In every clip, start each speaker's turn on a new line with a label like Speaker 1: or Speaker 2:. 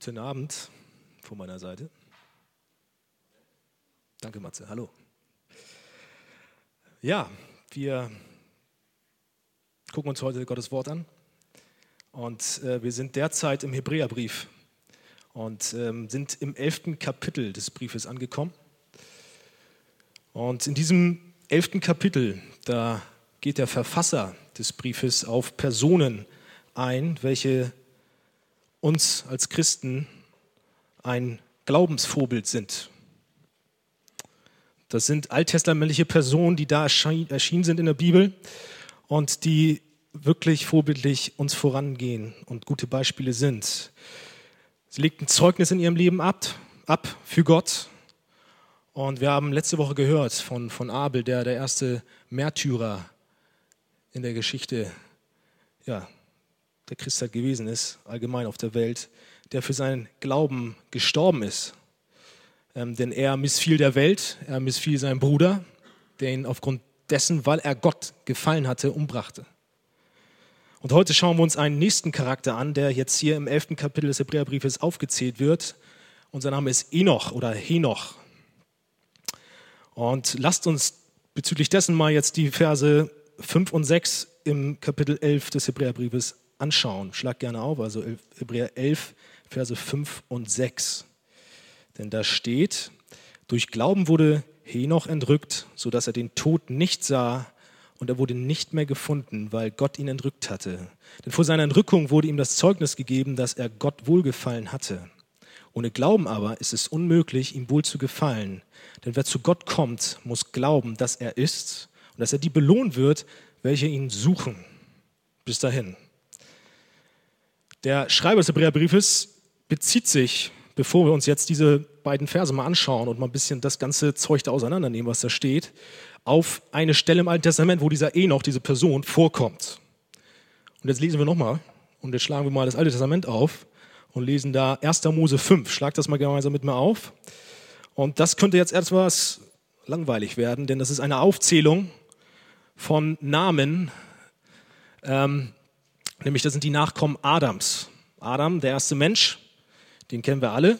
Speaker 1: Guten Abend von meiner Seite. Danke, Matze. Hallo. Ja, wir gucken uns heute Gottes Wort an. Und äh, wir sind derzeit im Hebräerbrief und ähm, sind im elften Kapitel des Briefes angekommen. Und in diesem elften Kapitel, da geht der Verfasser des Briefes auf Personen ein, welche uns als Christen ein Glaubensvorbild sind. Das sind alttestamentliche Personen, die da erschienen sind in der Bibel und die wirklich vorbildlich uns vorangehen und gute Beispiele sind. Sie legten Zeugnis in ihrem Leben ab, ab für Gott. Und wir haben letzte Woche gehört von, von Abel, der der erste Märtyrer in der Geschichte ja, der Christheit gewesen ist, allgemein auf der Welt, der für seinen Glauben gestorben ist. Ähm, denn er missfiel der Welt, er missfiel seinem Bruder, der ihn aufgrund dessen, weil er Gott gefallen hatte, umbrachte. Und heute schauen wir uns einen nächsten Charakter an, der jetzt hier im elften Kapitel des Hebräerbriefes aufgezählt wird. Unser Name ist Enoch oder Henoch. Und lasst uns bezüglich dessen mal jetzt die Verse 5 und 6 im Kapitel 11 des Hebräerbriefes anschauen. Schlag gerne auf, also Hebräer 11, Verse 5 und 6. Denn da steht, durch Glauben wurde Henoch entrückt, sodass er den Tod nicht sah und er wurde nicht mehr gefunden, weil Gott ihn entrückt hatte. Denn vor seiner Entrückung wurde ihm das Zeugnis gegeben, dass er Gott wohlgefallen hatte. Ohne Glauben aber ist es unmöglich, ihm wohl zu gefallen. Denn wer zu Gott kommt, muss glauben, dass er ist und dass er die belohnen wird, welche ihn suchen. Bis dahin. Der Schreiber des Hebräerbriefes bezieht sich, bevor wir uns jetzt diese beiden Verse mal anschauen und mal ein bisschen das ganze Zeug da auseinandernehmen, was da steht, auf eine Stelle im Alten Testament, wo dieser Enoch, diese Person, vorkommt. Und jetzt lesen wir nochmal und jetzt schlagen wir mal das Alte Testament auf und lesen da 1. Mose 5. Schlag das mal gemeinsam mit mir auf. Und das könnte jetzt etwas langweilig werden, denn das ist eine Aufzählung von Namen, ähm, Nämlich das sind die Nachkommen Adams. Adam, der erste Mensch, den kennen wir alle.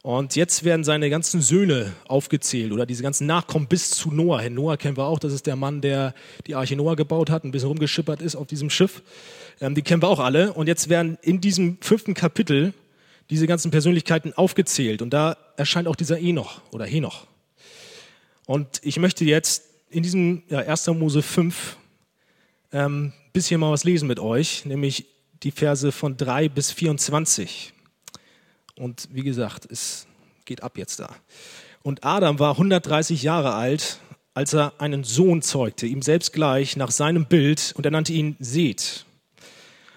Speaker 1: Und jetzt werden seine ganzen Söhne aufgezählt oder diese ganzen Nachkommen bis zu Noah hin. Noah kennen wir auch, das ist der Mann, der die Arche Noah gebaut hat, ein bisschen rumgeschippert ist auf diesem Schiff. Ähm, die kennen wir auch alle. Und jetzt werden in diesem fünften Kapitel diese ganzen Persönlichkeiten aufgezählt. Und da erscheint auch dieser Enoch oder Henoch. Und ich möchte jetzt in diesem ja, 1. Mose 5 ähm, bisschen mal was lesen mit euch, nämlich die Verse von 3 bis 24. Und wie gesagt, es geht ab jetzt da. Und Adam war 130 Jahre alt, als er einen Sohn zeugte, ihm selbst gleich, nach seinem Bild, und er nannte ihn Seth.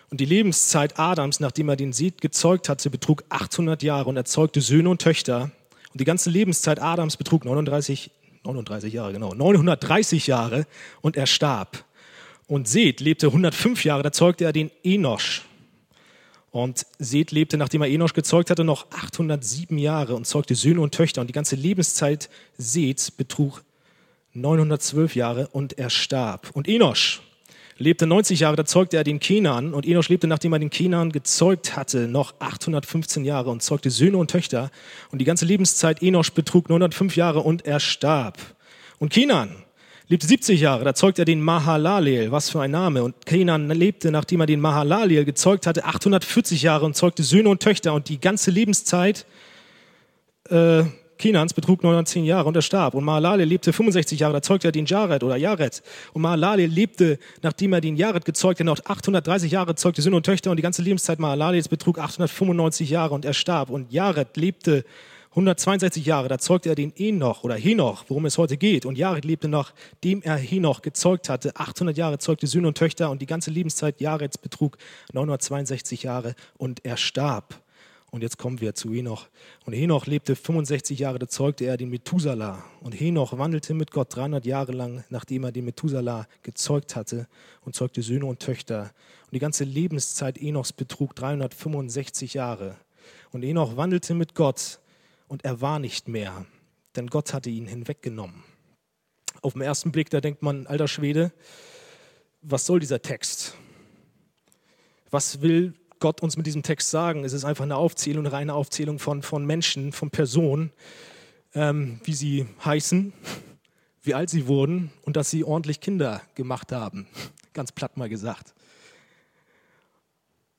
Speaker 1: Und die Lebenszeit Adams, nachdem er den Seth gezeugt hatte, betrug 800 Jahre und er zeugte Söhne und Töchter. Und die ganze Lebenszeit Adams betrug 39, 39 Jahre, genau, 930 Jahre und er starb. Und Seth lebte 105 Jahre, da zeugte er den Enosch. Und Seth lebte, nachdem er Enosch gezeugt hatte, noch 807 Jahre und zeugte Söhne und Töchter. Und die ganze Lebenszeit Seths betrug 912 Jahre und er starb. Und Enosch lebte 90 Jahre, da zeugte er den Kenan. Und Enosch lebte, nachdem er den Kenan gezeugt hatte, noch 815 Jahre und zeugte Söhne und Töchter. Und die ganze Lebenszeit Enosch betrug 905 Jahre und er starb. Und Kenan lebte 70 Jahre, da zeugt er den Mahalalel, was für ein Name. Und Kenan lebte, nachdem er den Mahalalel gezeugt hatte, 840 Jahre und zeugte Söhne und Töchter. Und die ganze Lebenszeit äh, Kenans betrug 910 Jahre und er starb. Und Mahalalel lebte 65 Jahre, da zeugte er den Jared oder Jared. Und Mahalalel lebte, nachdem er den Jared gezeugt hatte, noch 830 Jahre, zeugte Söhne und Töchter. Und die ganze Lebenszeit Mahalalels betrug 895 Jahre und er starb. Und Jared lebte 162 Jahre, da zeugte er den Enoch oder Henoch, worum es heute geht. Und Jared lebte noch, dem er Henoch gezeugt hatte. 800 Jahre zeugte Söhne und Töchter und die ganze Lebenszeit Jareds betrug 962 Jahre und er starb. Und jetzt kommen wir zu Henoch. Und Henoch lebte 65 Jahre, da zeugte er den Methuselah. Und Henoch wandelte mit Gott 300 Jahre lang, nachdem er den Methuselah gezeugt hatte und zeugte Söhne und Töchter. Und die ganze Lebenszeit Enochs betrug 365 Jahre. Und Enoch wandelte mit Gott und er war nicht mehr, denn Gott hatte ihn hinweggenommen. Auf den ersten Blick, da denkt man, alter Schwede, was soll dieser Text? Was will Gott uns mit diesem Text sagen? Es ist einfach eine Aufzählung, eine reine Aufzählung von, von Menschen, von Personen, ähm, wie sie heißen, wie alt sie wurden und dass sie ordentlich Kinder gemacht haben. Ganz platt mal gesagt.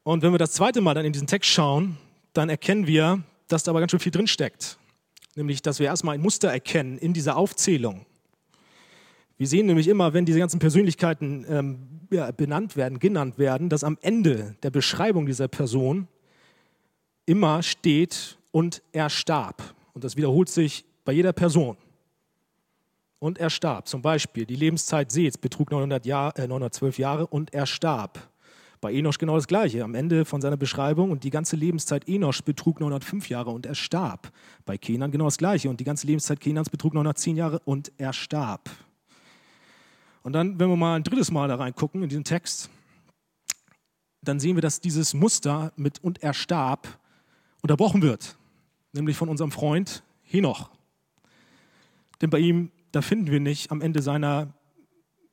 Speaker 1: Und wenn wir das zweite Mal dann in diesen Text schauen, dann erkennen wir, dass da aber ganz schön viel drinsteckt. Nämlich, dass wir erstmal ein Muster erkennen in dieser Aufzählung. Wir sehen nämlich immer, wenn diese ganzen Persönlichkeiten ähm, ja, benannt werden, genannt werden, dass am Ende der Beschreibung dieser Person immer steht und er starb. Und das wiederholt sich bei jeder Person. Und er starb. Zum Beispiel die Lebenszeit Seths betrug 900 Jahr, äh, 912 Jahre und er starb. Bei Enosch genau das Gleiche. Am Ende von seiner Beschreibung und die ganze Lebenszeit Enosch betrug 905 Jahre und er starb. Bei Kenan genau das Gleiche und die ganze Lebenszeit Kenans betrug 910 Jahre und er starb. Und dann, wenn wir mal ein drittes Mal da reingucken in diesen Text, dann sehen wir, dass dieses Muster mit und er starb unterbrochen wird, nämlich von unserem Freund Henoch. Denn bei ihm, da finden wir nicht am Ende seiner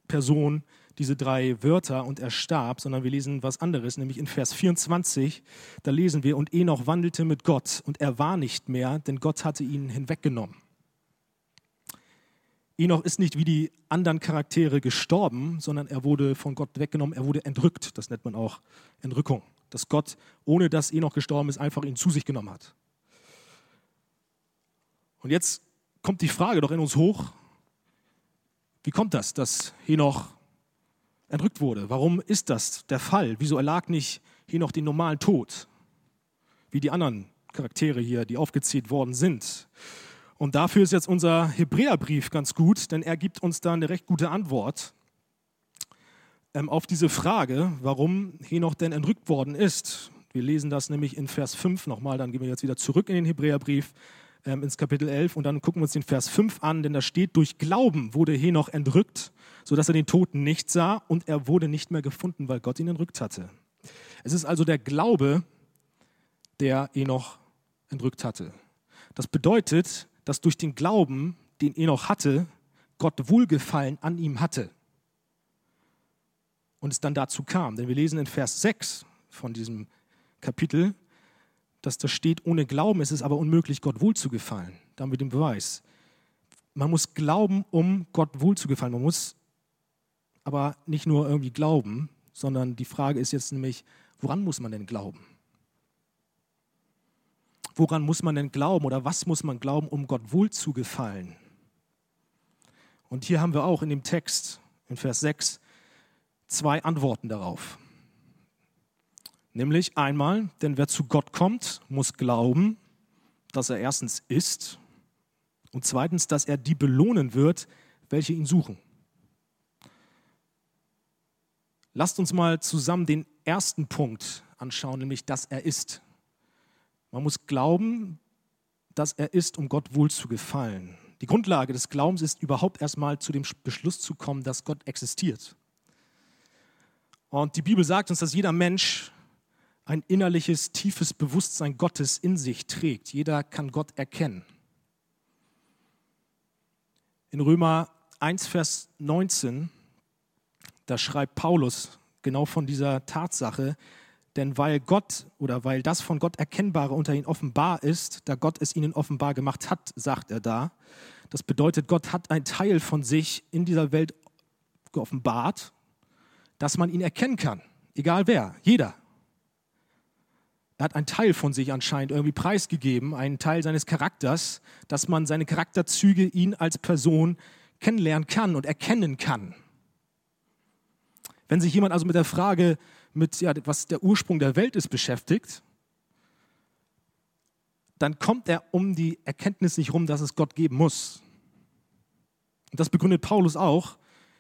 Speaker 1: Person diese drei Wörter und er starb, sondern wir lesen was anderes, nämlich in Vers 24, da lesen wir, und Enoch wandelte mit Gott und er war nicht mehr, denn Gott hatte ihn hinweggenommen. Enoch ist nicht wie die anderen Charaktere gestorben, sondern er wurde von Gott weggenommen, er wurde entrückt. Das nennt man auch Entrückung. Dass Gott, ohne dass Enoch gestorben ist, einfach ihn zu sich genommen hat. Und jetzt kommt die Frage doch in uns hoch, wie kommt das, dass Henoch entrückt wurde. Warum ist das der Fall? Wieso erlag nicht hier noch den normalen Tod, wie die anderen Charaktere hier, die aufgezählt worden sind? Und dafür ist jetzt unser Hebräerbrief ganz gut, denn er gibt uns da eine recht gute Antwort ähm, auf diese Frage, warum Henoch denn entrückt worden ist. Wir lesen das nämlich in Vers 5 nochmal, dann gehen wir jetzt wieder zurück in den Hebräerbrief ähm, ins Kapitel 11 und dann gucken wir uns den Vers 5 an, denn da steht, durch Glauben wurde Henoch entrückt, sodass er den Toten nicht sah und er wurde nicht mehr gefunden, weil Gott ihn entrückt hatte. Es ist also der Glaube, der Henoch entrückt hatte. Das bedeutet, dass durch den Glauben, den Enoch hatte, Gott Wohlgefallen an ihm hatte. Und es dann dazu kam. Denn wir lesen in Vers 6 von diesem Kapitel, dass da steht, ohne Glauben ist es aber unmöglich, Gott wohlzugefallen. Da haben wir den Beweis. Man muss glauben, um Gott wohlzugefallen. Man muss aber nicht nur irgendwie glauben, sondern die Frage ist jetzt nämlich, woran muss man denn glauben? Woran muss man denn glauben oder was muss man glauben, um Gott wohlzugefallen? Und hier haben wir auch in dem Text, in Vers 6, zwei Antworten darauf. Nämlich einmal, denn wer zu Gott kommt, muss glauben, dass er erstens ist und zweitens, dass er die belohnen wird, welche ihn suchen. Lasst uns mal zusammen den ersten Punkt anschauen, nämlich dass er ist. Man muss glauben, dass er ist, um Gott wohl zu gefallen. Die Grundlage des Glaubens ist überhaupt erstmal zu dem Beschluss zu kommen, dass Gott existiert. Und die Bibel sagt uns, dass jeder Mensch ein innerliches, tiefes Bewusstsein Gottes in sich trägt. Jeder kann Gott erkennen. In Römer 1, Vers 19, da schreibt Paulus genau von dieser Tatsache, denn weil Gott oder weil das von Gott Erkennbare unter ihnen offenbar ist, da Gott es ihnen offenbar gemacht hat, sagt er da. Das bedeutet, Gott hat einen Teil von sich in dieser Welt geoffenbart, dass man ihn erkennen kann. Egal wer, jeder. Er hat einen Teil von sich anscheinend irgendwie preisgegeben, einen Teil seines Charakters, dass man seine Charakterzüge ihn als Person kennenlernen kann und erkennen kann. Wenn sich jemand also mit der Frage, mit, ja, was der Ursprung der Welt ist, beschäftigt, dann kommt er um die Erkenntnis nicht rum, dass es Gott geben muss. Und das begründet Paulus auch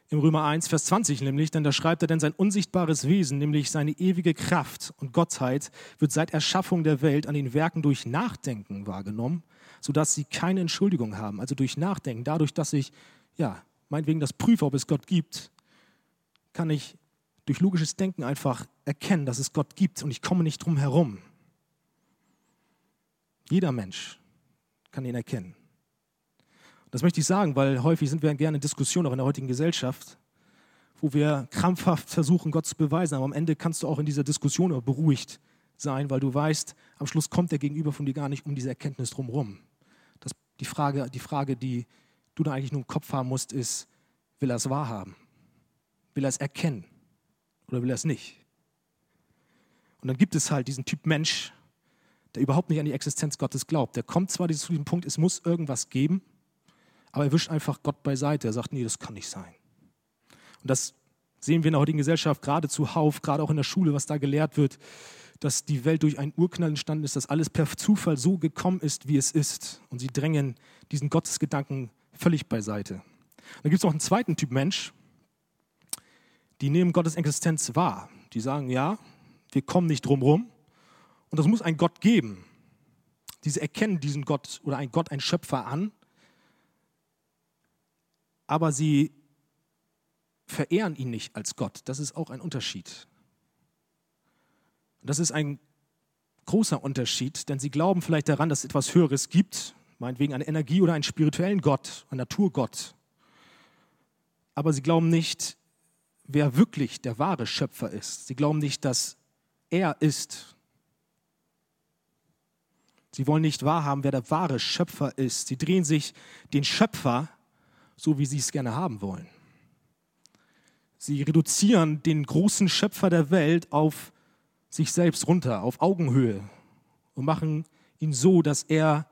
Speaker 1: im Römer 1, Vers 20 nämlich, denn da schreibt er, denn sein unsichtbares Wesen, nämlich seine ewige Kraft und Gottheit, wird seit Erschaffung der Welt an den Werken durch Nachdenken wahrgenommen, sodass sie keine Entschuldigung haben. Also durch Nachdenken, dadurch, dass ich, ja, meinetwegen das prüfe, ob es Gott gibt, kann ich durch logisches Denken einfach erkennen, dass es Gott gibt und ich komme nicht drum herum. Jeder Mensch kann ihn erkennen. Das möchte ich sagen, weil häufig sind wir gerne in Diskussionen, auch in der heutigen Gesellschaft, wo wir krampfhaft versuchen, Gott zu beweisen. Aber am Ende kannst du auch in dieser Diskussion beruhigt sein, weil du weißt, am Schluss kommt der Gegenüber von dir gar nicht um diese Erkenntnis drumherum. Das, die, Frage, die Frage, die du da eigentlich nur im Kopf haben musst, ist, will er es wahrhaben? Will er es erkennen? Oder will er es nicht? Und dann gibt es halt diesen Typ Mensch, der überhaupt nicht an die Existenz Gottes glaubt. Der kommt zwar zu diesem Punkt, es muss irgendwas geben, aber er wischt einfach Gott beiseite. Er sagt, nee, das kann nicht sein. Und das sehen wir in der heutigen Gesellschaft gerade zuhauf, gerade auch in der Schule, was da gelehrt wird, dass die Welt durch einen Urknall entstanden ist, dass alles per Zufall so gekommen ist, wie es ist. Und sie drängen diesen Gottesgedanken völlig beiseite. Dann gibt es noch einen zweiten Typ Mensch, die nehmen Gottes Existenz wahr. Die sagen, ja, wir kommen nicht drum rum und es muss einen Gott geben. Diese erkennen diesen Gott oder einen Gott, einen Schöpfer an, aber sie verehren ihn nicht als Gott. Das ist auch ein Unterschied. Das ist ein großer Unterschied, denn sie glauben vielleicht daran, dass es etwas Höheres gibt, meinetwegen eine Energie oder einen spirituellen Gott, einen Naturgott. Aber sie glauben nicht, wer wirklich der wahre Schöpfer ist. Sie glauben nicht, dass er ist. Sie wollen nicht wahrhaben, wer der wahre Schöpfer ist. Sie drehen sich den Schöpfer so, wie sie es gerne haben wollen. Sie reduzieren den großen Schöpfer der Welt auf sich selbst runter, auf Augenhöhe und machen ihn so, dass er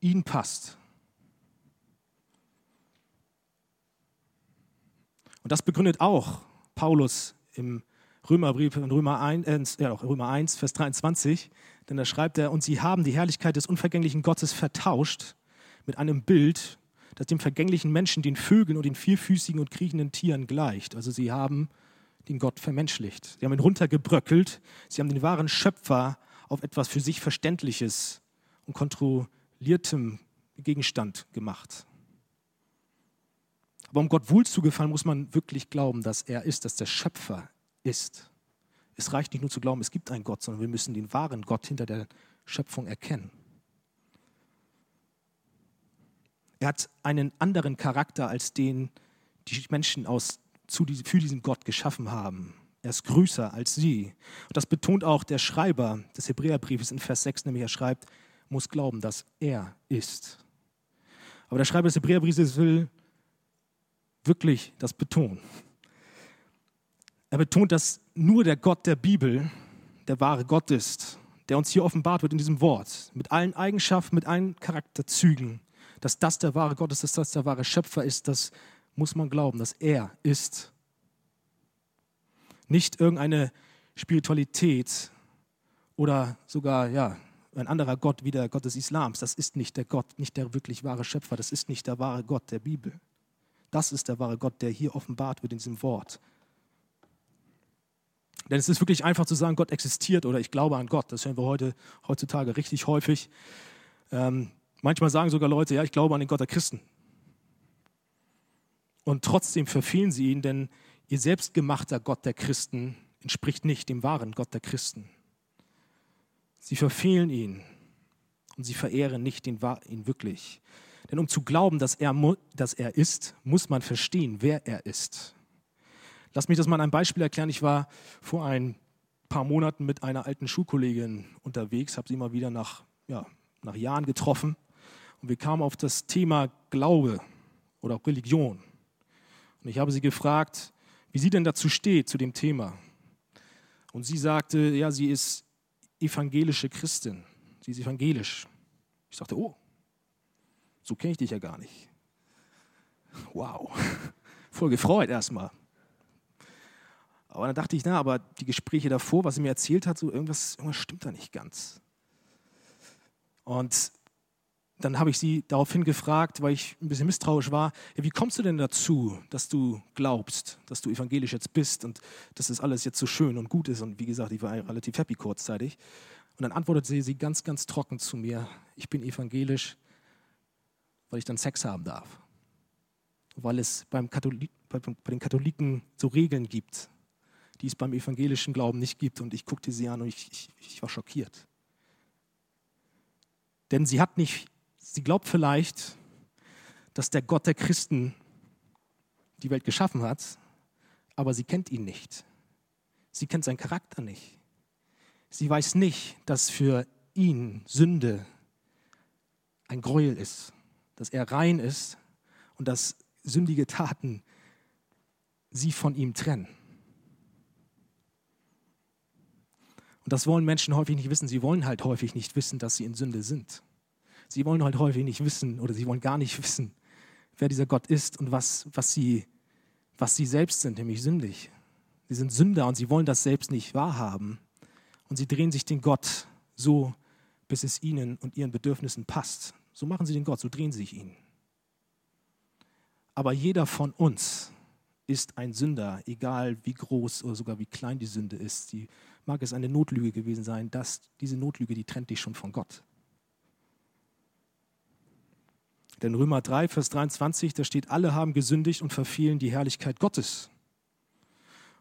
Speaker 1: ihnen passt. Und das begründet auch Paulus im Römerbrief in Römer 1, äh, Römer 1, Vers 23, denn da schreibt er, und sie haben die Herrlichkeit des unvergänglichen Gottes vertauscht mit einem Bild, das dem vergänglichen Menschen, den Vögeln und den vierfüßigen und kriechenden Tieren gleicht. Also sie haben den Gott vermenschlicht. Sie haben ihn runtergebröckelt. Sie haben den wahren Schöpfer auf etwas für sich Verständliches und kontrolliertem Gegenstand gemacht. Aber um Gott wohl zu gefallen, muss man wirklich glauben, dass er ist, dass der Schöpfer ist. Es reicht nicht nur zu glauben, es gibt einen Gott, sondern wir müssen den wahren Gott hinter der Schöpfung erkennen. Er hat einen anderen Charakter als den, die Menschen aus, zu, für diesen Gott geschaffen haben. Er ist größer als sie. Und das betont auch der Schreiber des Hebräerbriefes in Vers 6, nämlich er schreibt, muss glauben, dass er ist. Aber der Schreiber des Hebräerbriefes will wirklich das betonen. Er betont, dass nur der Gott der Bibel der wahre Gott ist, der uns hier offenbart wird in diesem Wort, mit allen Eigenschaften, mit allen Charakterzügen dass das der wahre Gott ist, dass das der wahre Schöpfer ist, das muss man glauben, dass er ist. Nicht irgendeine Spiritualität oder sogar ja, ein anderer Gott wie der Gott des Islams. Das ist nicht der Gott, nicht der wirklich wahre Schöpfer. Das ist nicht der wahre Gott der Bibel. Das ist der wahre Gott, der hier offenbart wird in diesem Wort. Denn es ist wirklich einfach zu sagen, Gott existiert oder ich glaube an Gott. Das hören wir heute, heutzutage richtig häufig. Ähm, Manchmal sagen sogar Leute, ja, ich glaube an den Gott der Christen. Und trotzdem verfehlen sie ihn, denn ihr selbstgemachter Gott der Christen entspricht nicht dem wahren Gott der Christen. Sie verfehlen ihn und sie verehren nicht den, ihn wirklich. Denn um zu glauben, dass er, dass er ist, muss man verstehen, wer er ist. Lass mich das mal an einem Beispiel erklären. Ich war vor ein paar Monaten mit einer alten Schulkollegin unterwegs, habe sie mal wieder nach, ja, nach Jahren getroffen. Und wir kamen auf das Thema Glaube oder auch Religion. Und ich habe sie gefragt, wie sie denn dazu steht, zu dem Thema. Und sie sagte, ja, sie ist evangelische Christin. Sie ist evangelisch. Ich sagte, oh, so kenne ich dich ja gar nicht. Wow, voll gefreut erstmal. Aber dann dachte ich, na, aber die Gespräche davor, was sie mir erzählt hat, so irgendwas, irgendwas stimmt da nicht ganz. Und dann habe ich sie daraufhin gefragt, weil ich ein bisschen misstrauisch war, ja, wie kommst du denn dazu, dass du glaubst, dass du evangelisch jetzt bist und dass das alles jetzt so schön und gut ist? Und wie gesagt, ich war relativ happy kurzzeitig. Und dann antwortete sie, sie ganz, ganz trocken zu mir, ich bin evangelisch, weil ich dann Sex haben darf. Weil es beim Katholik, bei, bei den Katholiken so Regeln gibt, die es beim evangelischen Glauben nicht gibt. Und ich guckte sie an und ich, ich, ich war schockiert. Denn sie hat nicht Sie glaubt vielleicht, dass der Gott der Christen die Welt geschaffen hat, aber sie kennt ihn nicht. Sie kennt seinen Charakter nicht. Sie weiß nicht, dass für ihn Sünde ein Gräuel ist, dass er rein ist und dass sündige Taten sie von ihm trennen. Und das wollen Menschen häufig nicht wissen. Sie wollen halt häufig nicht wissen, dass sie in Sünde sind. Sie wollen halt häufig nicht wissen oder sie wollen gar nicht wissen, wer dieser Gott ist und was, was, sie, was sie selbst sind, nämlich sündig. Sie sind Sünder und sie wollen das selbst nicht wahrhaben. Und sie drehen sich den Gott so, bis es ihnen und ihren Bedürfnissen passt. So machen sie den Gott, so drehen sie sich ihn. Aber jeder von uns ist ein Sünder, egal wie groß oder sogar wie klein die Sünde ist. Die mag es eine Notlüge gewesen sein, dass diese Notlüge, die trennt dich schon von Gott. Denn Römer 3, Vers 23, da steht, alle haben gesündigt und verfehlen die Herrlichkeit Gottes.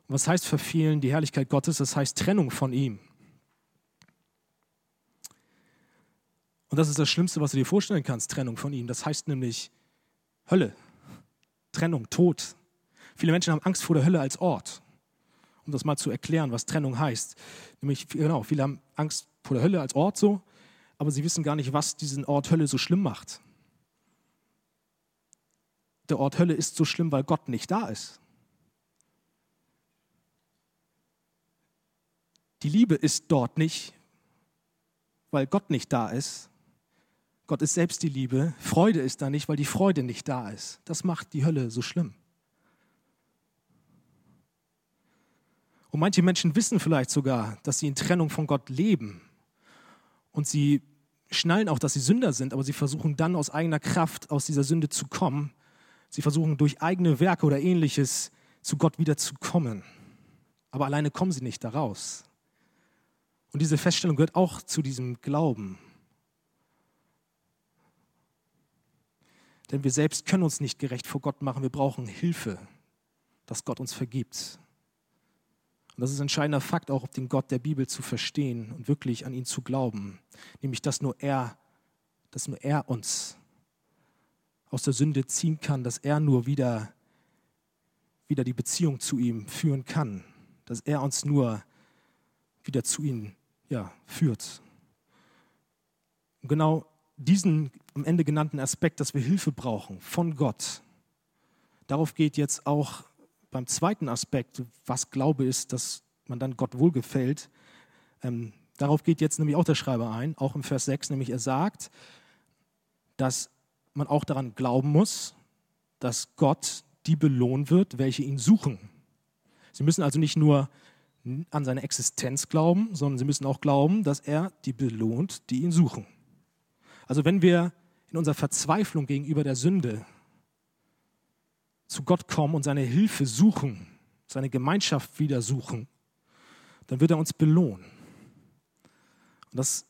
Speaker 1: Und was heißt verfehlen die Herrlichkeit Gottes? Das heißt Trennung von ihm. Und das ist das Schlimmste, was du dir vorstellen kannst, Trennung von ihm. Das heißt nämlich Hölle, Trennung, Tod. Viele Menschen haben Angst vor der Hölle als Ort. Um das mal zu erklären, was Trennung heißt. Nämlich, genau, viele haben Angst vor der Hölle als Ort so, aber sie wissen gar nicht, was diesen Ort Hölle so schlimm macht. Der Ort Hölle ist so schlimm, weil Gott nicht da ist. Die Liebe ist dort nicht, weil Gott nicht da ist. Gott ist selbst die Liebe. Freude ist da nicht, weil die Freude nicht da ist. Das macht die Hölle so schlimm. Und manche Menschen wissen vielleicht sogar, dass sie in Trennung von Gott leben. Und sie schnallen auch, dass sie Sünder sind, aber sie versuchen dann aus eigener Kraft aus dieser Sünde zu kommen. Sie versuchen durch eigene Werke oder ähnliches zu Gott wieder zu kommen. Aber alleine kommen sie nicht daraus. Und diese Feststellung gehört auch zu diesem Glauben. Denn wir selbst können uns nicht gerecht vor Gott machen. Wir brauchen Hilfe, dass Gott uns vergibt. Und das ist ein entscheidender Fakt, auch den Gott der Bibel zu verstehen und wirklich an ihn zu glauben. Nämlich, dass nur er, dass nur er uns aus der Sünde ziehen kann, dass er nur wieder, wieder die Beziehung zu ihm führen kann. Dass er uns nur wieder zu ihm ja, führt. Und genau diesen am Ende genannten Aspekt, dass wir Hilfe brauchen von Gott, darauf geht jetzt auch beim zweiten Aspekt, was Glaube ist, dass man dann Gott wohlgefällt. Ähm, darauf geht jetzt nämlich auch der Schreiber ein, auch im Vers 6, nämlich er sagt, dass man auch daran glauben muss, dass Gott die belohnen wird, welche ihn suchen. Sie müssen also nicht nur an seine Existenz glauben, sondern sie müssen auch glauben, dass er die belohnt, die ihn suchen. Also wenn wir in unserer Verzweiflung gegenüber der Sünde zu Gott kommen und seine Hilfe suchen, seine Gemeinschaft wieder suchen, dann wird er uns belohnen. Und das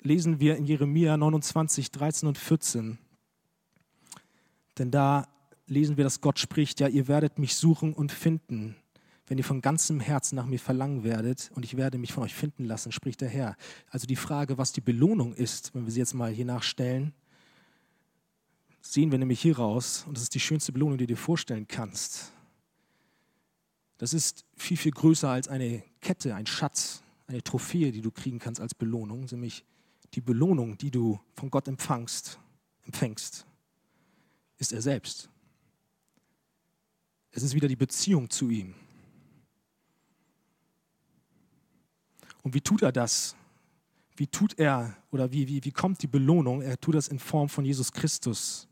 Speaker 1: lesen wir in Jeremia 29, 13 und 14. Denn da lesen wir, dass Gott spricht, ja, ihr werdet mich suchen und finden, wenn ihr von ganzem Herzen nach mir verlangen werdet und ich werde mich von euch finden lassen, spricht der Herr. Also die Frage, was die Belohnung ist, wenn wir sie jetzt mal hier nachstellen, sehen wir nämlich hier raus und das ist die schönste Belohnung, die du dir vorstellen kannst. Das ist viel, viel größer als eine Kette, ein Schatz, eine Trophäe, die du kriegen kannst als Belohnung, nämlich die Belohnung, die du von Gott empfangst, empfängst, ist er selbst. Es ist wieder die Beziehung zu ihm. Und wie tut er das? Wie tut er oder wie, wie, wie kommt die Belohnung? Er tut das in Form von Jesus Christus.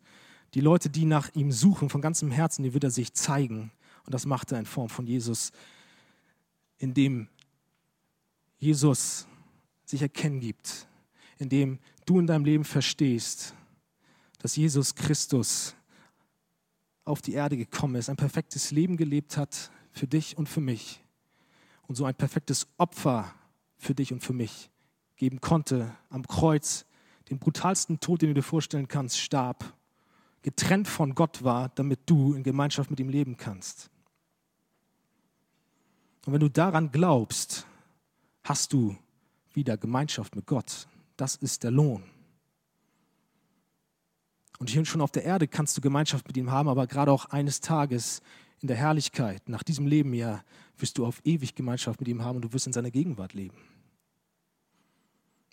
Speaker 1: Die Leute, die nach ihm suchen von ganzem Herzen, die wird er sich zeigen. Und das macht er in Form von Jesus, indem Jesus sich erkennen gibt, indem du in deinem Leben verstehst, dass Jesus Christus auf die Erde gekommen ist, ein perfektes Leben gelebt hat für dich und für mich und so ein perfektes Opfer für dich und für mich geben konnte, am Kreuz den brutalsten Tod, den du dir vorstellen kannst, starb, getrennt von Gott war, damit du in Gemeinschaft mit ihm leben kannst. Und wenn du daran glaubst, hast du wieder Gemeinschaft mit Gott. Das ist der Lohn. Und hier schon auf der Erde kannst du Gemeinschaft mit ihm haben, aber gerade auch eines Tages in der Herrlichkeit, nach diesem Leben ja, wirst du auf ewig Gemeinschaft mit ihm haben und du wirst in seiner Gegenwart leben.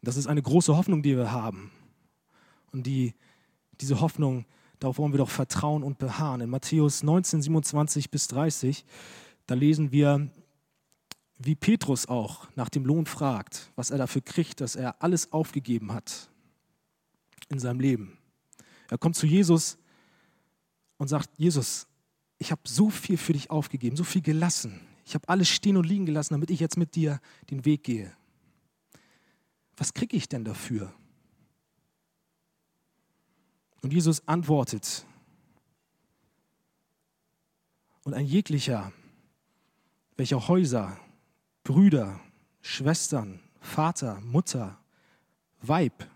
Speaker 1: Das ist eine große Hoffnung, die wir haben. Und die, diese Hoffnung, darauf wollen wir doch vertrauen und beharren. In Matthäus 19, 27 bis 30, da lesen wir, wie Petrus auch nach dem Lohn fragt, was er dafür kriegt, dass er alles aufgegeben hat in seinem Leben. Er kommt zu Jesus und sagt, Jesus, ich habe so viel für dich aufgegeben, so viel gelassen. Ich habe alles stehen und liegen gelassen, damit ich jetzt mit dir den Weg gehe. Was kriege ich denn dafür? Und Jesus antwortet, und ein jeglicher, welcher Häuser, Brüder, Schwestern, Vater, Mutter, Weib,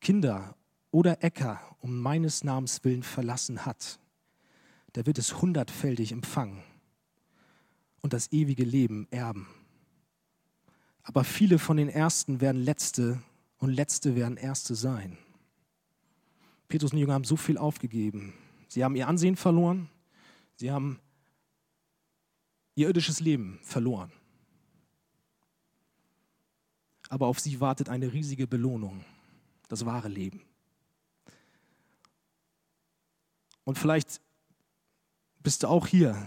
Speaker 1: Kinder oder Äcker um meines Namens willen verlassen hat, der wird es hundertfältig empfangen und das ewige Leben erben. Aber viele von den Ersten werden Letzte und Letzte werden Erste sein. Petrus und die Jünger haben so viel aufgegeben. Sie haben ihr Ansehen verloren. Sie haben ihr irdisches Leben verloren. Aber auf sie wartet eine riesige Belohnung, das wahre Leben. Und vielleicht bist du auch hier.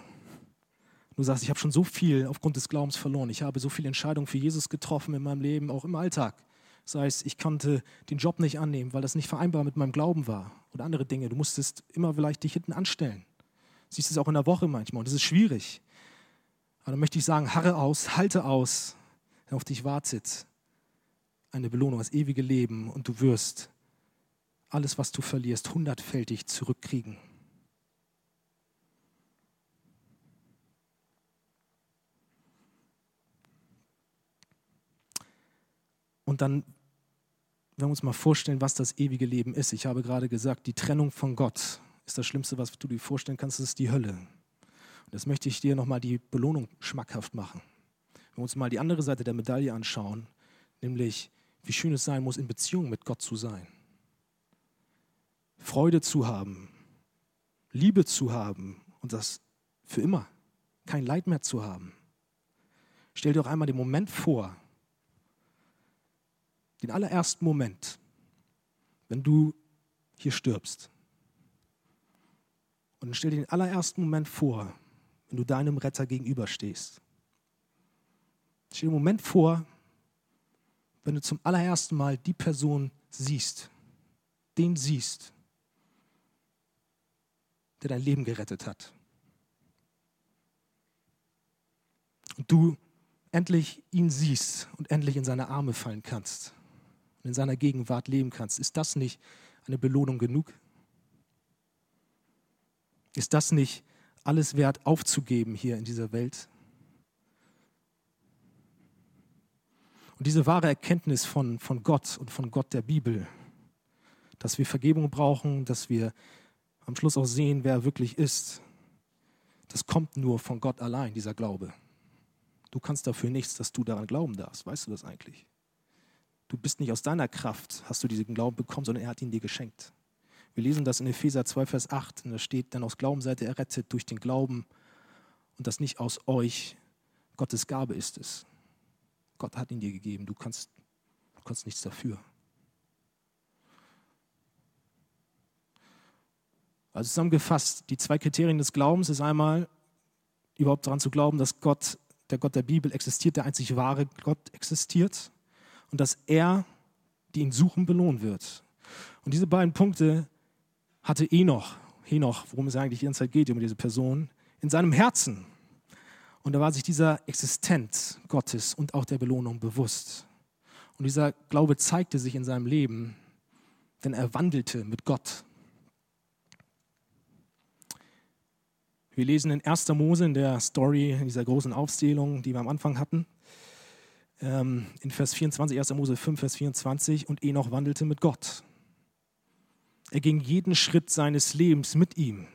Speaker 1: Du sagst, ich habe schon so viel aufgrund des Glaubens verloren. Ich habe so viele Entscheidungen für Jesus getroffen in meinem Leben, auch im Alltag. Sei es, ich konnte den Job nicht annehmen, weil das nicht vereinbar mit meinem Glauben war. Oder andere Dinge. Du musstest immer vielleicht dich hinten anstellen. Siehst es auch in der Woche manchmal. Und das ist schwierig. Aber dann möchte ich sagen, harre aus, halte aus. Auf dich wartet eine Belohnung, das ewige Leben. Und du wirst alles, was du verlierst, hundertfältig zurückkriegen. Und dann, wenn wir uns mal vorstellen, was das ewige Leben ist. Ich habe gerade gesagt, die Trennung von Gott ist das Schlimmste, was du dir vorstellen kannst, das ist die Hölle. Und das möchte ich dir nochmal die Belohnung schmackhaft machen. Wenn wir uns mal die andere Seite der Medaille anschauen, nämlich wie schön es sein muss, in Beziehung mit Gott zu sein. Freude zu haben, Liebe zu haben und das für immer, kein Leid mehr zu haben. Stell dir doch einmal den Moment vor, den allerersten Moment, wenn du hier stirbst. Und stell dir den allerersten Moment vor, wenn du deinem Retter gegenüberstehst. Stell dir den Moment vor, wenn du zum allerersten Mal die Person siehst, den siehst, der dein Leben gerettet hat. Und du endlich ihn siehst und endlich in seine Arme fallen kannst und in seiner Gegenwart leben kannst, ist das nicht eine Belohnung genug? Ist das nicht alles wert aufzugeben hier in dieser Welt? Und diese wahre Erkenntnis von, von Gott und von Gott der Bibel, dass wir Vergebung brauchen, dass wir am Schluss auch sehen, wer er wirklich ist, das kommt nur von Gott allein, dieser Glaube. Du kannst dafür nichts, dass du daran glauben darfst. Weißt du das eigentlich? Du bist nicht aus deiner Kraft, hast du diesen Glauben bekommen, sondern er hat ihn dir geschenkt. Wir lesen das in Epheser 2, Vers 8, und da steht, dann aus Glauben seid ihr errettet durch den Glauben und das nicht aus euch. Gottes Gabe ist es. Gott hat ihn dir gegeben, du kannst, du kannst nichts dafür. Also zusammengefasst, die zwei Kriterien des Glaubens ist einmal, überhaupt daran zu glauben, dass Gott, der Gott der Bibel existiert, der einzig wahre Gott existiert und dass er, die ihn suchen, belohnt wird. Und diese beiden Punkte hatte Enoch, Henoch, worum es eigentlich die ganze Zeit geht, um diese Person, in seinem Herzen. Und da war sich dieser Existenz Gottes und auch der Belohnung bewusst. Und dieser Glaube zeigte sich in seinem Leben, denn er wandelte mit Gott. Wir lesen in 1. Mose in der Story, in dieser großen Aufzählung, die wir am Anfang hatten, ähm, in Vers 24, 1. Mose 5, Vers 24, und Enoch wandelte mit Gott. Er ging jeden Schritt seines Lebens mit ihm,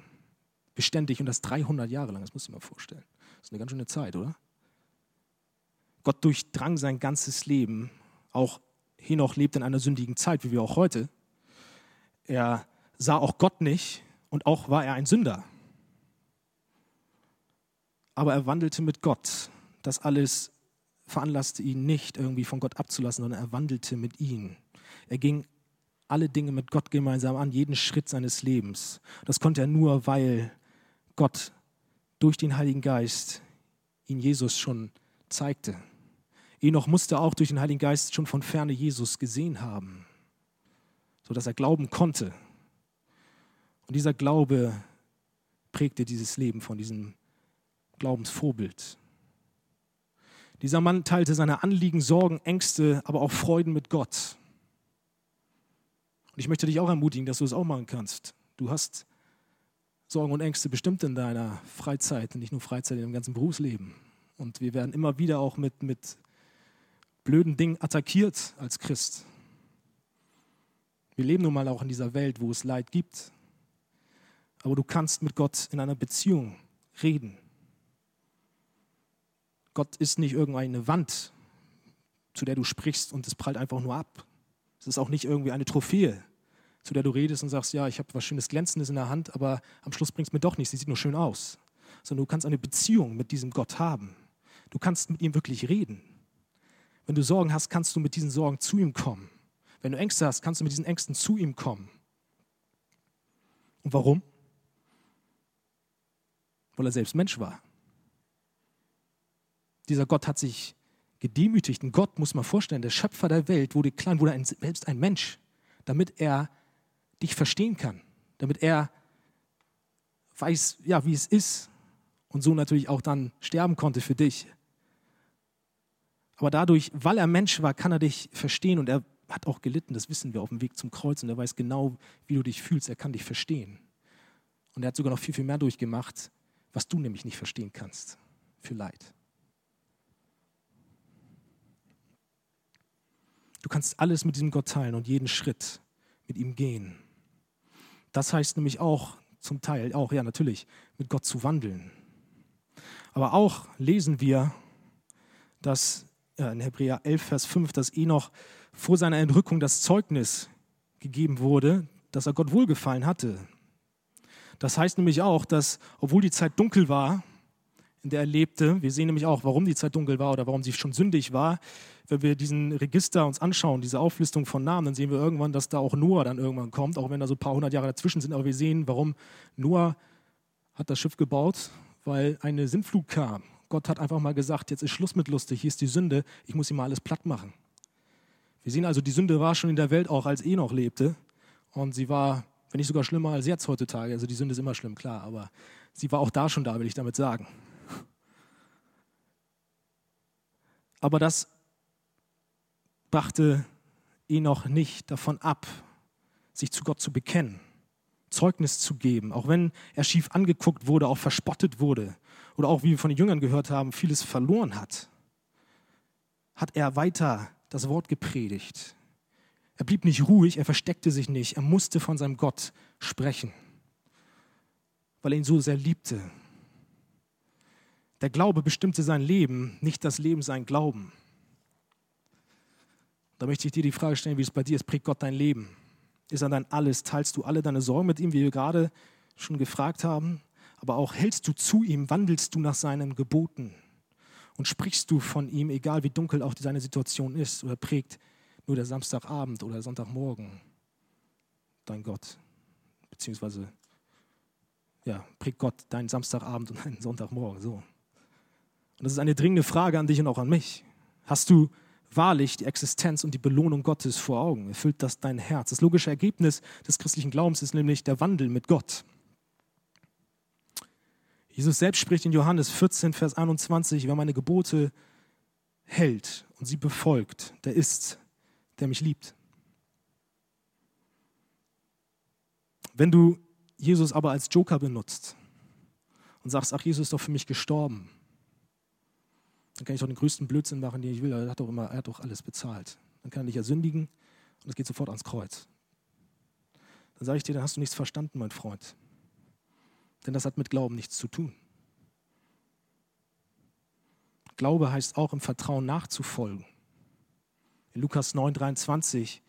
Speaker 1: beständig und das 300 Jahre lang, das muss ich mir vorstellen. Das ist eine ganz schöne Zeit, oder? Gott durchdrang sein ganzes Leben. Auch Henoch lebt in einer sündigen Zeit, wie wir auch heute. Er sah auch Gott nicht und auch war er ein Sünder. Aber er wandelte mit Gott. Das alles veranlasste ihn nicht, irgendwie von Gott abzulassen, sondern er wandelte mit ihm. Er ging alle Dinge mit Gott gemeinsam an, jeden Schritt seines Lebens. Das konnte er nur, weil Gott durch den Heiligen Geist ihn Jesus schon zeigte. Enoch musste auch durch den Heiligen Geist schon von ferne Jesus gesehen haben, sodass er glauben konnte. Und dieser Glaube prägte dieses Leben von diesem Glaubensvorbild. Dieser Mann teilte seine Anliegen, Sorgen, Ängste, aber auch Freuden mit Gott. Und ich möchte dich auch ermutigen, dass du es auch machen kannst. Du hast Sorgen und Ängste bestimmt in deiner Freizeit, nicht nur Freizeit, in deinem ganzen Berufsleben. Und wir werden immer wieder auch mit, mit blöden Dingen attackiert als Christ. Wir leben nun mal auch in dieser Welt, wo es Leid gibt. Aber du kannst mit Gott in einer Beziehung reden. Gott ist nicht irgendeine Wand, zu der du sprichst und es prallt einfach nur ab. Es ist auch nicht irgendwie eine Trophäe, zu der du redest und sagst, ja, ich habe was schönes Glänzendes in der Hand, aber am Schluss bringt es mir doch nichts, sie sieht nur schön aus. Sondern du kannst eine Beziehung mit diesem Gott haben. Du kannst mit ihm wirklich reden. Wenn du Sorgen hast, kannst du mit diesen Sorgen zu ihm kommen. Wenn du Ängste hast, kannst du mit diesen Ängsten zu ihm kommen. Und warum? Weil er selbst Mensch war. Dieser Gott hat sich gedemütigt. Ein Gott, muss man vorstellen, der Schöpfer der Welt wurde klein, wurde ein, selbst ein Mensch, damit er dich verstehen kann, damit er weiß, ja, wie es ist und so natürlich auch dann sterben konnte für dich. Aber dadurch, weil er Mensch war, kann er dich verstehen und er hat auch gelitten, das wissen wir auf dem Weg zum Kreuz und er weiß genau, wie du dich fühlst, er kann dich verstehen. Und er hat sogar noch viel, viel mehr durchgemacht, was du nämlich nicht verstehen kannst, für Leid. Du kannst alles mit diesem Gott teilen und jeden Schritt mit ihm gehen. Das heißt nämlich auch zum Teil, auch ja natürlich, mit Gott zu wandeln. Aber auch lesen wir, dass ja, in Hebräer 11, Vers 5, dass Enoch vor seiner Entrückung das Zeugnis gegeben wurde, dass er Gott wohlgefallen hatte. Das heißt nämlich auch, dass obwohl die Zeit dunkel war, in der er lebte. Wir sehen nämlich auch, warum die Zeit dunkel war oder warum sie schon sündig war. Wenn wir diesen Register uns anschauen, diese Auflistung von Namen, dann sehen wir irgendwann, dass da auch Noah dann irgendwann kommt, auch wenn da so ein paar hundert Jahre dazwischen sind. Aber wir sehen, warum Noah hat das Schiff gebaut, weil eine Sintflut kam. Gott hat einfach mal gesagt, jetzt ist Schluss mit lustig, hier ist die Sünde, ich muss ihm mal alles platt machen. Wir sehen also, die Sünde war schon in der Welt auch, als Enoch lebte. Und sie war, wenn nicht sogar schlimmer als jetzt heutzutage. Also die Sünde ist immer schlimm, klar, aber sie war auch da schon da, will ich damit sagen. Aber das brachte ihn noch nicht davon ab, sich zu Gott zu bekennen, Zeugnis zu geben, auch wenn er schief angeguckt wurde, auch verspottet wurde oder auch, wie wir von den Jüngern gehört haben, vieles verloren hat, hat er weiter das Wort gepredigt. Er blieb nicht ruhig, er versteckte sich nicht, er musste von seinem Gott sprechen, weil er ihn so sehr liebte der Glaube bestimmte sein Leben, nicht das Leben sein Glauben. Da möchte ich dir die Frage stellen, wie es bei dir ist. Prägt Gott dein Leben? Ist er dein Alles? Teilst du alle deine Sorgen mit ihm, wie wir gerade schon gefragt haben? Aber auch hältst du zu ihm, wandelst du nach seinen Geboten und sprichst du von ihm, egal wie dunkel auch seine Situation ist, oder prägt nur der Samstagabend oder Sonntagmorgen dein Gott? Beziehungsweise, ja, prägt Gott deinen Samstagabend und deinen Sonntagmorgen, so. Und das ist eine dringende Frage an dich und auch an mich. Hast du wahrlich die Existenz und die Belohnung Gottes vor Augen? Erfüllt das dein Herz? Das logische Ergebnis des christlichen Glaubens ist nämlich der Wandel mit Gott. Jesus selbst spricht in Johannes 14, Vers 21, wer meine Gebote hält und sie befolgt, der ist, der mich liebt. Wenn du Jesus aber als Joker benutzt und sagst, ach, Jesus ist doch für mich gestorben, dann kann ich doch den größten Blödsinn machen, den ich will. Er hat doch, immer, er hat doch alles bezahlt. Dann kann er dich ersündigen und es geht sofort ans Kreuz. Dann sage ich dir, dann hast du nichts verstanden, mein Freund. Denn das hat mit Glauben nichts zu tun. Glaube heißt auch im Vertrauen nachzufolgen. In Lukas 9, 23,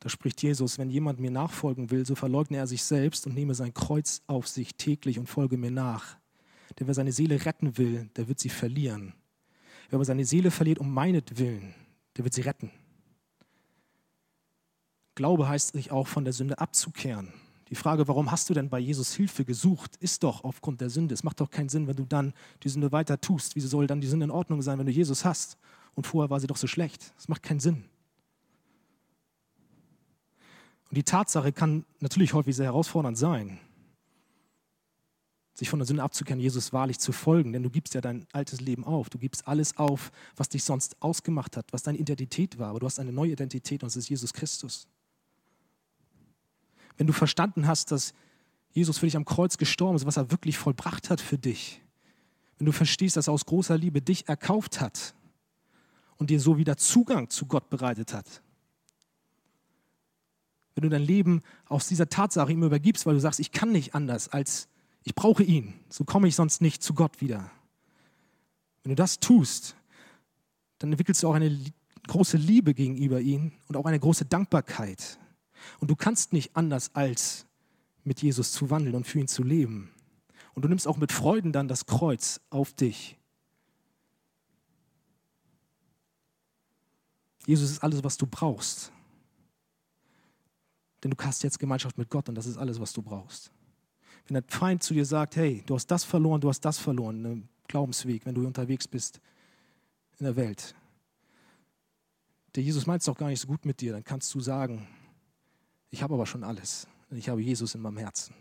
Speaker 1: da spricht Jesus, wenn jemand mir nachfolgen will, so verleugne er sich selbst und nehme sein Kreuz auf sich täglich und folge mir nach. Denn wer seine Seele retten will, der wird sie verlieren. Wer aber seine Seele verliert um meinetwillen, der wird sie retten. Glaube heißt sich auch von der Sünde abzukehren. Die Frage, warum hast du denn bei Jesus Hilfe gesucht, ist doch aufgrund der Sünde. Es macht doch keinen Sinn, wenn du dann die Sünde weiter tust. Wieso soll dann die Sünde in Ordnung sein, wenn du Jesus hast? Und vorher war sie doch so schlecht. Es macht keinen Sinn. Und die Tatsache kann natürlich häufig sehr herausfordernd sein, sich von der Sünde abzukehren, Jesus wahrlich zu folgen, denn du gibst ja dein altes Leben auf. Du gibst alles auf, was dich sonst ausgemacht hat, was deine Identität war. Aber du hast eine neue Identität und es ist Jesus Christus. Wenn du verstanden hast, dass Jesus für dich am Kreuz gestorben ist, was er wirklich vollbracht hat für dich, wenn du verstehst, dass er aus großer Liebe dich erkauft hat und dir so wieder Zugang zu Gott bereitet hat, wenn du dein Leben aus dieser Tatsache ihm übergibst, weil du sagst, ich kann nicht anders als ich brauche ihn, so komme ich sonst nicht zu Gott wieder. Wenn du das tust, dann entwickelst du auch eine große Liebe gegenüber ihm und auch eine große Dankbarkeit. Und du kannst nicht anders als mit Jesus zu wandeln und für ihn zu leben. Und du nimmst auch mit Freuden dann das Kreuz auf dich. Jesus ist alles, was du brauchst. Denn du hast jetzt Gemeinschaft mit Gott und das ist alles, was du brauchst. Wenn der Feind zu dir sagt, hey, du hast das verloren, du hast das verloren, im Glaubensweg, wenn du unterwegs bist in der Welt. Der Jesus meint es doch gar nicht so gut mit dir, dann kannst du sagen, ich habe aber schon alles. Ich habe Jesus in meinem Herzen.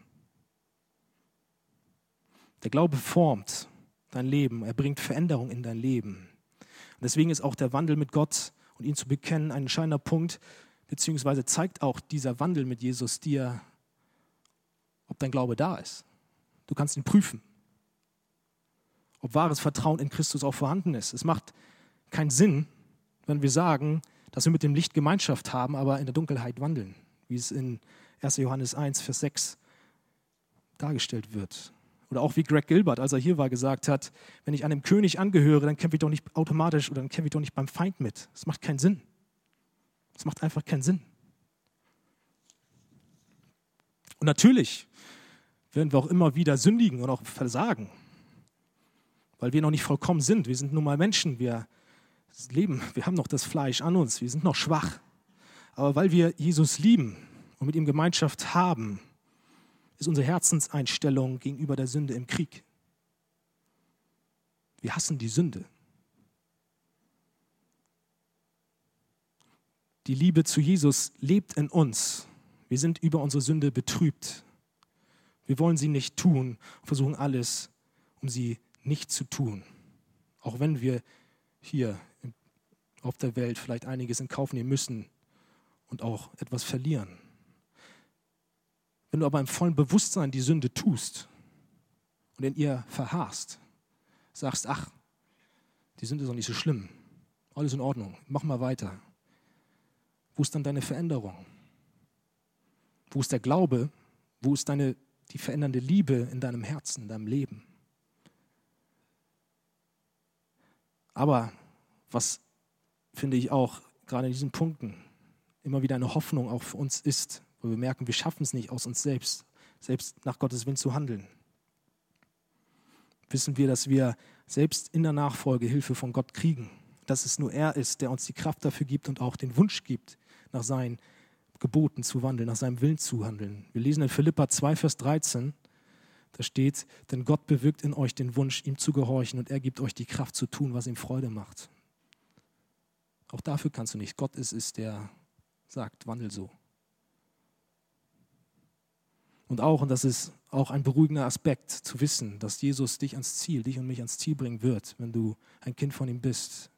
Speaker 1: Der Glaube formt dein Leben, er bringt Veränderung in dein Leben. Und deswegen ist auch der Wandel mit Gott und ihn zu bekennen ein entscheidender Punkt, beziehungsweise zeigt auch dieser Wandel mit Jesus dir, ob dein Glaube da ist. Du kannst ihn prüfen, ob wahres Vertrauen in Christus auch vorhanden ist. Es macht keinen Sinn, wenn wir sagen, dass wir mit dem Licht Gemeinschaft haben, aber in der Dunkelheit wandeln wie es in 1. Johannes 1, Vers 6 dargestellt wird. Oder auch wie Greg Gilbert, als er hier war, gesagt hat, wenn ich einem König angehöre, dann kämpfe ich doch nicht automatisch oder dann kämpfe ich doch nicht beim Feind mit. Das macht keinen Sinn. Das macht einfach keinen Sinn. Und natürlich werden wir auch immer wieder sündigen und auch versagen, weil wir noch nicht vollkommen sind. Wir sind nun mal Menschen, wir leben, wir haben noch das Fleisch an uns, wir sind noch schwach. Aber weil wir Jesus lieben und mit ihm Gemeinschaft haben, ist unsere Herzenseinstellung gegenüber der Sünde im Krieg. Wir hassen die Sünde. Die Liebe zu Jesus lebt in uns. Wir sind über unsere Sünde betrübt. Wir wollen sie nicht tun, versuchen alles, um sie nicht zu tun. Auch wenn wir hier auf der Welt vielleicht einiges in Kauf nehmen müssen, und auch etwas verlieren. Wenn du aber im vollen Bewusstsein die Sünde tust und in ihr verharrst, sagst, ach, die Sünde ist doch nicht so schlimm, alles in Ordnung, mach mal weiter. Wo ist dann deine Veränderung? Wo ist der Glaube? Wo ist deine, die verändernde Liebe in deinem Herzen, in deinem Leben? Aber was finde ich auch gerade in diesen Punkten immer wieder eine Hoffnung auch für uns ist, wo wir merken, wir schaffen es nicht aus uns selbst, selbst nach Gottes Willen zu handeln. Wissen wir, dass wir selbst in der Nachfolge Hilfe von Gott kriegen, dass es nur er ist, der uns die Kraft dafür gibt und auch den Wunsch gibt, nach seinen Geboten zu wandeln, nach seinem Willen zu handeln. Wir lesen in Philippa 2, Vers 13, da steht, denn Gott bewirkt in euch den Wunsch, ihm zu gehorchen und er gibt euch die Kraft zu tun, was ihm Freude macht. Auch dafür kannst du nicht. Gott ist es, der sagt, wandel so. Und auch, und das ist auch ein beruhigender Aspekt, zu wissen, dass Jesus dich ans Ziel, dich und mich ans Ziel bringen wird, wenn du ein Kind von ihm bist.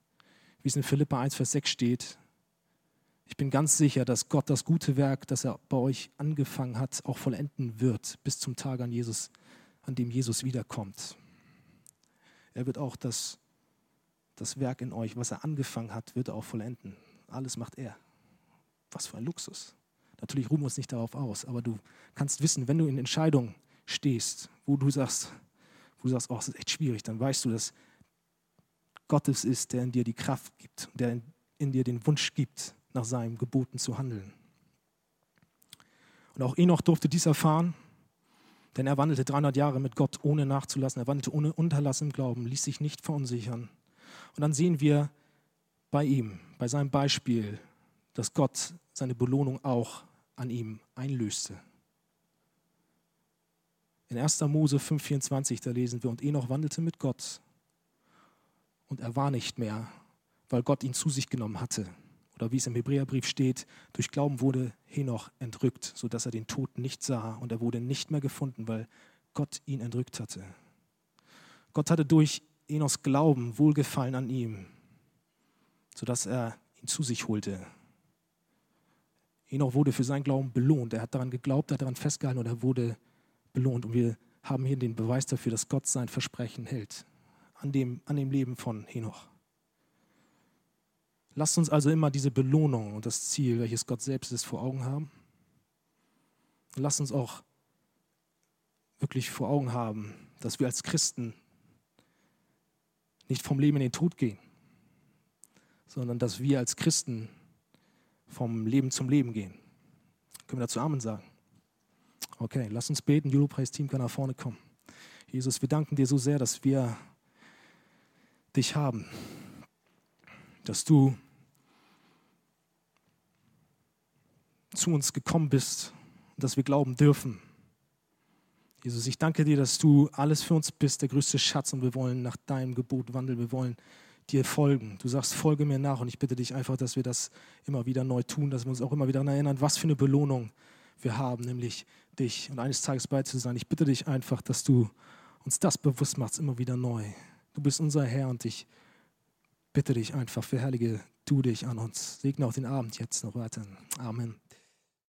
Speaker 1: Wie es in Philippa 1, Vers 6 steht, ich bin ganz sicher, dass Gott das gute Werk, das er bei euch angefangen hat, auch vollenden wird, bis zum Tag an Jesus, an dem Jesus wiederkommt. Er wird auch das, das Werk in euch, was er angefangen hat, wird er auch vollenden. Alles macht er. Was für ein Luxus. Natürlich ruhen wir uns nicht darauf aus, aber du kannst wissen, wenn du in Entscheidungen stehst, wo du sagst, wo du sagst, oh, es ist echt schwierig, dann weißt du, dass Gott es ist, der in dir die Kraft gibt, der in, in dir den Wunsch gibt, nach seinem Geboten zu handeln. Und auch Enoch durfte dies erfahren, denn er wandelte 300 Jahre mit Gott, ohne nachzulassen. Er wandelte ohne Unterlass im Glauben, ließ sich nicht verunsichern Und dann sehen wir bei ihm, bei seinem Beispiel, dass Gott seine Belohnung auch an ihm einlöste. In 1. Mose 5,24, da lesen wir, und Enoch wandelte mit Gott. Und er war nicht mehr, weil Gott ihn zu sich genommen hatte. Oder wie es im Hebräerbrief steht, durch Glauben wurde Henoch entrückt, sodass er den Tod nicht sah. Und er wurde nicht mehr gefunden, weil Gott ihn entrückt hatte. Gott hatte durch Enochs Glauben Wohlgefallen an ihm, sodass er ihn zu sich holte. Enoch wurde für seinen Glauben belohnt. Er hat daran geglaubt, er hat daran festgehalten und er wurde belohnt. Und wir haben hier den Beweis dafür, dass Gott sein Versprechen hält an dem, an dem Leben von Henoch. Lasst uns also immer diese Belohnung und das Ziel, welches Gott selbst ist, vor Augen haben. lasst uns auch wirklich vor Augen haben, dass wir als Christen nicht vom Leben in den Tod gehen, sondern dass wir als Christen vom Leben zum Leben gehen. Können wir dazu Amen sagen? Okay, lass uns beten. Julopreis-Team kann nach vorne kommen. Jesus, wir danken dir so sehr, dass wir dich haben, dass du zu uns gekommen bist dass wir glauben dürfen. Jesus, ich danke dir, dass du alles für uns bist, der größte Schatz und wir wollen nach deinem Gebot wandeln, wir wollen dir folgen. Du sagst, folge mir nach und ich bitte dich einfach, dass wir das immer wieder neu tun, dass wir uns auch immer wieder daran erinnern, was für eine Belohnung wir haben, nämlich dich und eines Tages bei zu sein. Ich bitte dich einfach, dass du uns das bewusst machst, immer wieder neu. Du bist unser Herr und ich bitte dich einfach, verherrliche du dich an uns. Segne auch den Abend jetzt noch weiter. Amen.